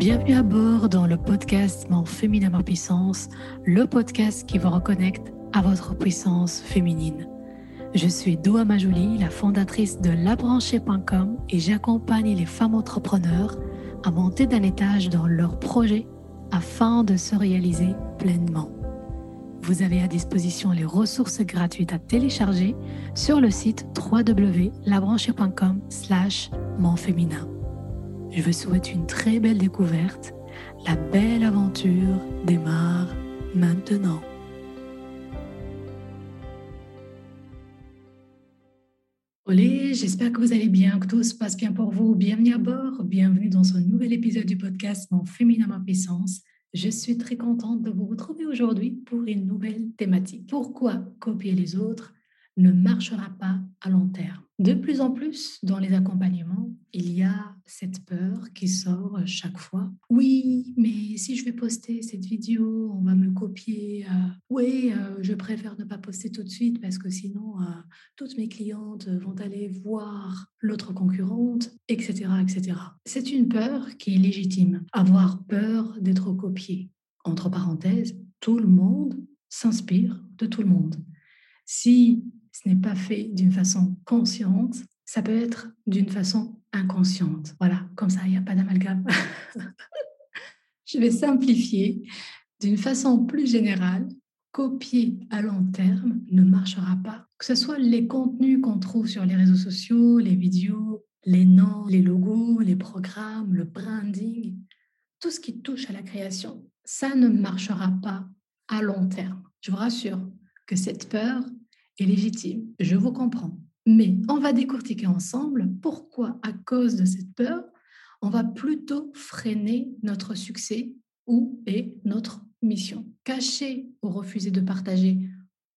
Bienvenue à bord dans le podcast Mon féminin ma puissance, le podcast qui vous reconnecte à votre puissance féminine. Je suis Doua Majouli, la fondatrice de labranchée.com et j'accompagne les femmes entrepreneurs à monter d'un étage dans leurs projets afin de se réaliser pleinement. Vous avez à disposition les ressources gratuites à télécharger sur le site www.labranchée.com slash. Je vous souhaite une très belle découverte. La belle aventure démarre maintenant. Olé, j'espère que vous allez bien, que tout se passe bien pour vous. Bienvenue à bord, bienvenue dans ce nouvel épisode du podcast Mon féminin ma puissance. Je suis très contente de vous retrouver aujourd'hui pour une nouvelle thématique. Pourquoi copier les autres ne marchera pas à long terme? De plus en plus, dans les accompagnements, il y a cette peur qui sort chaque fois. Oui, mais si je vais poster cette vidéo, on va me copier. Euh, oui, euh, je préfère ne pas poster tout de suite parce que sinon, euh, toutes mes clientes vont aller voir l'autre concurrente, etc., etc. C'est une peur qui est légitime. Avoir peur d'être copié. Entre parenthèses, tout le monde s'inspire de tout le monde. Si ce n'est pas fait d'une façon consciente, ça peut être d'une façon inconsciente. Voilà, comme ça, il n'y a pas d'amalgame. Je vais simplifier. D'une façon plus générale, copier à long terme ne marchera pas. Que ce soit les contenus qu'on trouve sur les réseaux sociaux, les vidéos, les noms, les logos, les programmes, le branding, tout ce qui touche à la création, ça ne marchera pas à long terme. Je vous rassure que cette peur est légitime. Je vous comprends. Mais on va décortiquer ensemble pourquoi, à cause de cette peur, on va plutôt freiner notre succès ou est notre mission. Cacher ou refuser de partager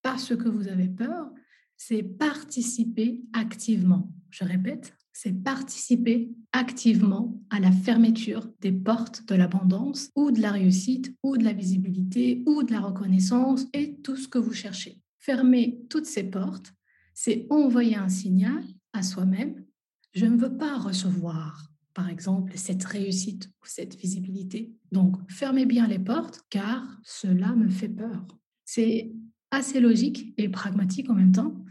parce que vous avez peur, c'est participer activement. Je répète, c'est participer activement à la fermeture des portes de l'abondance ou de la réussite ou de la visibilité ou de la reconnaissance et tout ce que vous cherchez. Fermer toutes ces portes, c'est envoyer un signal à soi-même, je ne veux pas recevoir, par exemple, cette réussite ou cette visibilité. Donc, fermez bien les portes car cela me fait peur. C'est assez logique et pragmatique en même temps.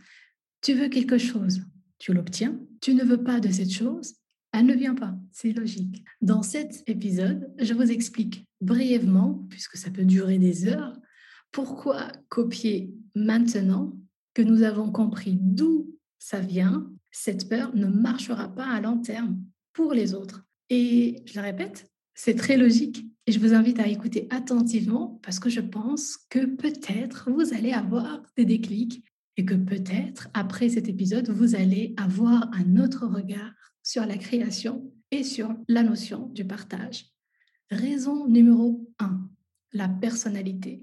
Tu veux quelque chose, tu l'obtiens. Tu ne veux pas de cette chose, elle ne vient pas. C'est logique. Dans cet épisode, je vous explique brièvement, puisque ça peut durer des heures, pourquoi copier maintenant que nous avons compris d'où ça vient, cette peur ne marchera pas à long terme pour les autres. Et je le répète, c'est très logique et je vous invite à écouter attentivement parce que je pense que peut-être vous allez avoir des déclics et que peut-être après cet épisode, vous allez avoir un autre regard sur la création et sur la notion du partage. Raison numéro 1, la personnalité.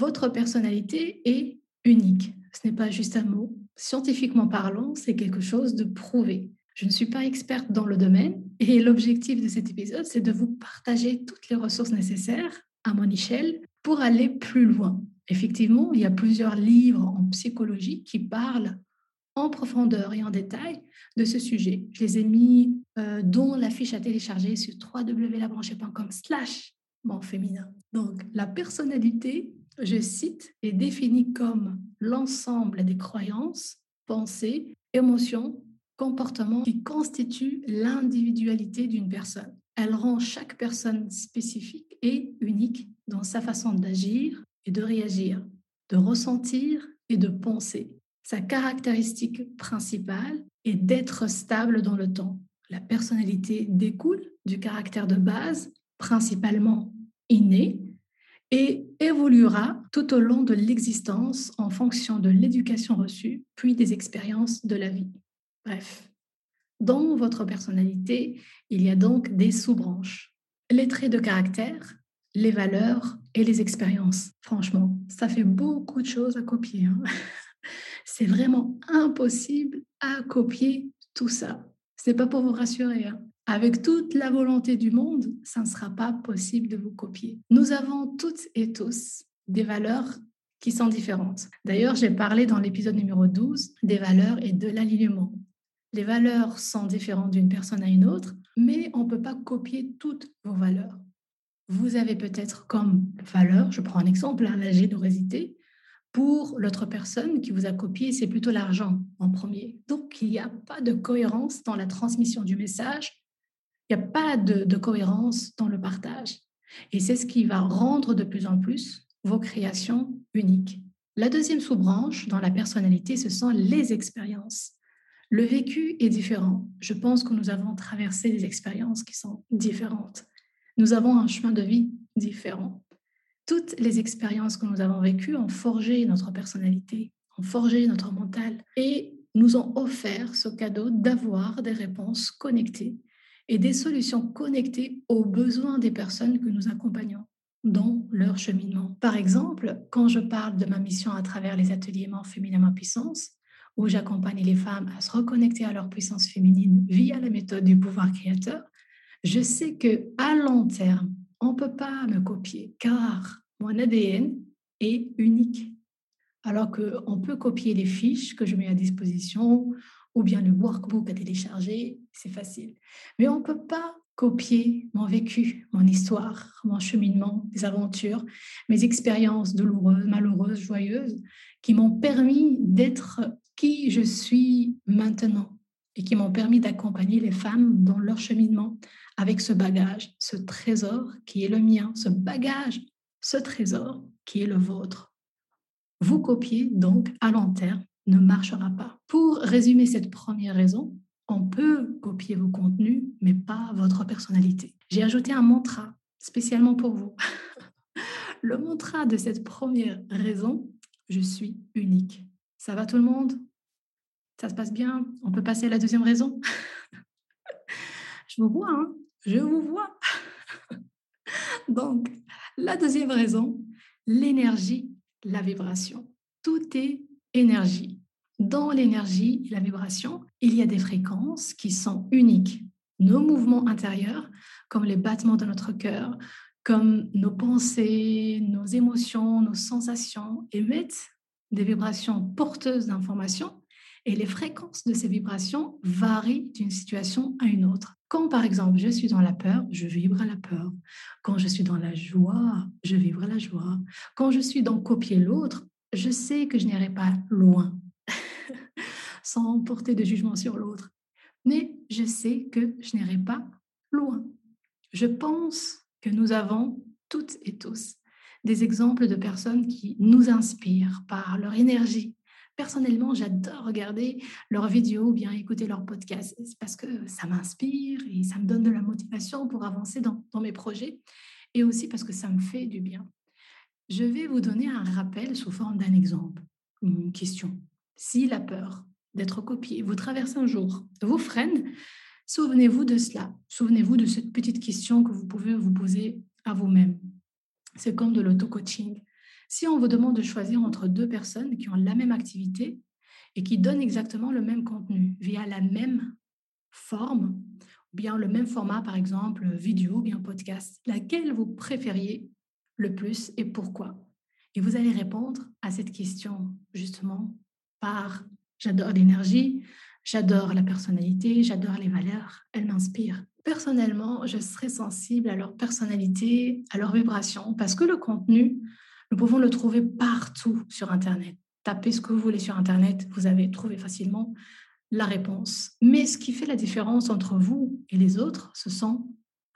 Votre personnalité est unique. Ce n'est pas juste un mot. Scientifiquement parlant, c'est quelque chose de prouvé. Je ne suis pas experte dans le domaine et l'objectif de cet épisode, c'est de vous partager toutes les ressources nécessaires à mon échelle pour aller plus loin. Effectivement, il y a plusieurs livres en psychologie qui parlent en profondeur et en détail de ce sujet. Je les ai mis euh, dans la fiche à télécharger sur www.labranchée.com slash mon féminin. Donc, la personnalité je cite, est définie comme l'ensemble des croyances, pensées, émotions, comportements qui constituent l'individualité d'une personne. Elle rend chaque personne spécifique et unique dans sa façon d'agir et de réagir, de ressentir et de penser. Sa caractéristique principale est d'être stable dans le temps. La personnalité découle du caractère de base, principalement inné, et évoluera tout au long de l'existence en fonction de l'éducation reçue, puis des expériences de la vie. Bref, dans votre personnalité, il y a donc des sous-branches. Les traits de caractère, les valeurs et les expériences. Franchement, ça fait beaucoup de choses à copier. Hein. C'est vraiment impossible à copier tout ça. Ce n'est pas pour vous rassurer. Hein. Avec toute la volonté du monde, ça ne sera pas possible de vous copier. Nous avons toutes et tous des valeurs qui sont différentes. D'ailleurs, j'ai parlé dans l'épisode numéro 12 des valeurs et de l'alignement. Les valeurs sont différentes d'une personne à une autre, mais on ne peut pas copier toutes vos valeurs. Vous avez peut-être comme valeur, je prends un exemple, hein, la générosité. Pour l'autre personne qui vous a copié, c'est plutôt l'argent premier. Donc, il n'y a pas de cohérence dans la transmission du message. Il n'y a pas de cohérence dans le partage. Et c'est ce qui va rendre de plus en plus vos créations uniques. La deuxième sous-branche dans la personnalité, ce sont les expériences. Le vécu est différent. Je pense que nous avons traversé des expériences qui sont différentes. Nous avons un chemin de vie différent. Toutes les expériences que nous avons vécues ont forgé notre personnalité, ont forgé notre mental et nous ont offert ce cadeau d'avoir des réponses connectées et des solutions connectées aux besoins des personnes que nous accompagnons dans leur cheminement. Par exemple, quand je parle de ma mission à travers les ateliers Mort féminin ma puissance, où j'accompagne les femmes à se reconnecter à leur puissance féminine via la méthode du pouvoir créateur, je sais que à long terme, on ne peut pas me copier car mon ADN est unique. Alors qu'on peut copier les fiches que je mets à disposition ou bien le workbook à télécharger, c'est facile. Mais on ne peut pas copier mon vécu, mon histoire, mon cheminement, mes aventures, mes expériences douloureuses, malheureuses, joyeuses, qui m'ont permis d'être qui je suis maintenant et qui m'ont permis d'accompagner les femmes dans leur cheminement avec ce bagage, ce trésor qui est le mien, ce bagage, ce trésor qui est le vôtre. Vous copier donc à long terme ne marchera pas. Pour résumer cette première raison, on peut copier vos contenus, mais pas votre personnalité. J'ai ajouté un mantra spécialement pour vous. le mantra de cette première raison, je suis unique. Ça va tout le monde? Ça se passe bien? On peut passer à la deuxième raison? Je vous vois, hein Je vous vois. Donc, la deuxième raison, l'énergie, la vibration. Tout est énergie dans l'énergie et la vibration, il y a des fréquences qui sont uniques. Nos mouvements intérieurs, comme les battements de notre cœur, comme nos pensées, nos émotions, nos sensations, émettent des vibrations porteuses d'informations et les fréquences de ces vibrations varient d'une situation à une autre. Quand par exemple je suis dans la peur, je vibre à la peur. Quand je suis dans la joie, je vibre à la joie. Quand je suis dans copier l'autre, je sais que je n'irai pas loin sans porter de jugement sur l'autre. Mais je sais que je n'irai pas loin. Je pense que nous avons toutes et tous des exemples de personnes qui nous inspirent par leur énergie. Personnellement, j'adore regarder leurs vidéos ou bien écouter leurs podcasts parce que ça m'inspire et ça me donne de la motivation pour avancer dans, dans mes projets et aussi parce que ça me fait du bien. Je vais vous donner un rappel sous forme d'un exemple, une question. Si la peur d'être copié vous traverse un jour, vous freine, souvenez-vous de cela. Souvenez-vous de cette petite question que vous pouvez vous poser à vous-même. C'est comme de l'auto-coaching. Si on vous demande de choisir entre deux personnes qui ont la même activité et qui donnent exactement le même contenu via la même forme, ou bien le même format, par exemple vidéo ou bien podcast, laquelle vous préfériez le plus et pourquoi? Et vous allez répondre à cette question justement par j'adore l'énergie, j'adore la personnalité, j'adore les valeurs, elles m'inspirent. Personnellement, je serai sensible à leur personnalité, à leur vibration, parce que le contenu, nous pouvons le trouver partout sur Internet. Tapez ce que vous voulez sur Internet, vous avez trouvé facilement la réponse. Mais ce qui fait la différence entre vous et les autres, ce sont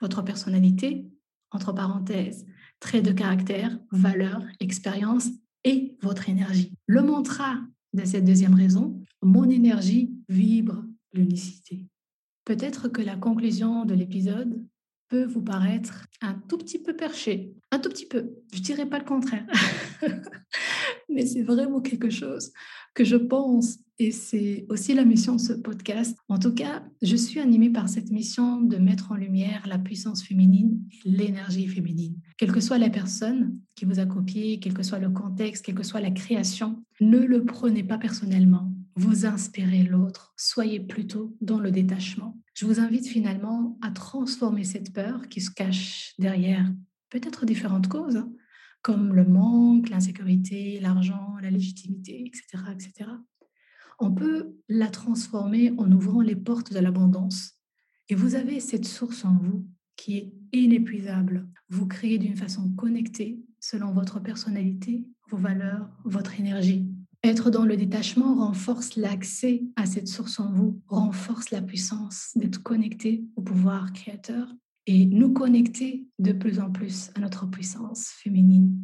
votre personnalité, entre parenthèses, traits de caractère, valeurs, expérience et votre énergie. Le mantra de cette deuxième raison, mon énergie vibre l'unicité. Peut-être que la conclusion de l'épisode peut vous paraître un tout petit peu perché, un tout petit peu, je dirais pas le contraire, mais c'est vraiment quelque chose que je pense et c'est aussi la mission de ce podcast. En tout cas, je suis animée par cette mission de mettre en lumière la puissance féminine et l'énergie féminine. Quelle que soit la personne qui vous a copié, quel que soit le contexte, quelle que soit la création, ne le prenez pas personnellement. Vous inspirez l'autre. Soyez plutôt dans le détachement. Je vous invite finalement à transformer cette peur qui se cache derrière peut-être différentes causes, hein, comme le manque, l'insécurité, l'argent, la légitimité, etc., etc On peut la transformer en ouvrant les portes de l'abondance. Et vous avez cette source en vous qui est inépuisable. Vous créez d'une façon connectée selon votre personnalité, vos valeurs, votre énergie. Être dans le détachement renforce l'accès à cette source en vous, renforce la puissance d'être connecté au pouvoir créateur et nous connecter de plus en plus à notre puissance féminine.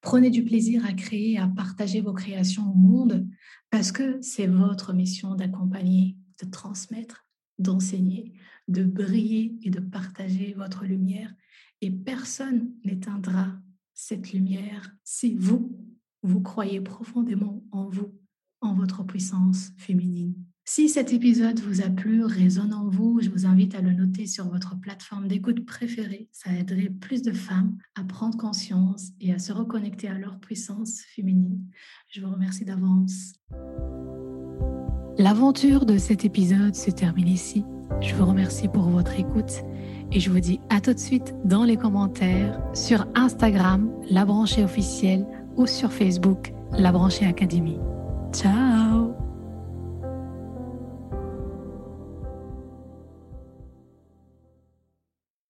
Prenez du plaisir à créer, à partager vos créations au monde parce que c'est votre mission d'accompagner, de transmettre, d'enseigner, de briller et de partager votre lumière. Et personne n'éteindra cette lumière si vous, vous croyez profondément en vous, en votre puissance féminine. Si cet épisode vous a plu, résonne en vous, je vous invite à le noter sur votre plateforme d'écoute préférée. Ça aiderait plus de femmes à prendre conscience et à se reconnecter à leur puissance féminine. Je vous remercie d'avance. L'aventure de cet épisode se termine ici. Je vous remercie pour votre écoute et je vous dis à tout de suite dans les commentaires sur Instagram, La Branchée officielle ou sur Facebook, La Branchée Académie. Ciao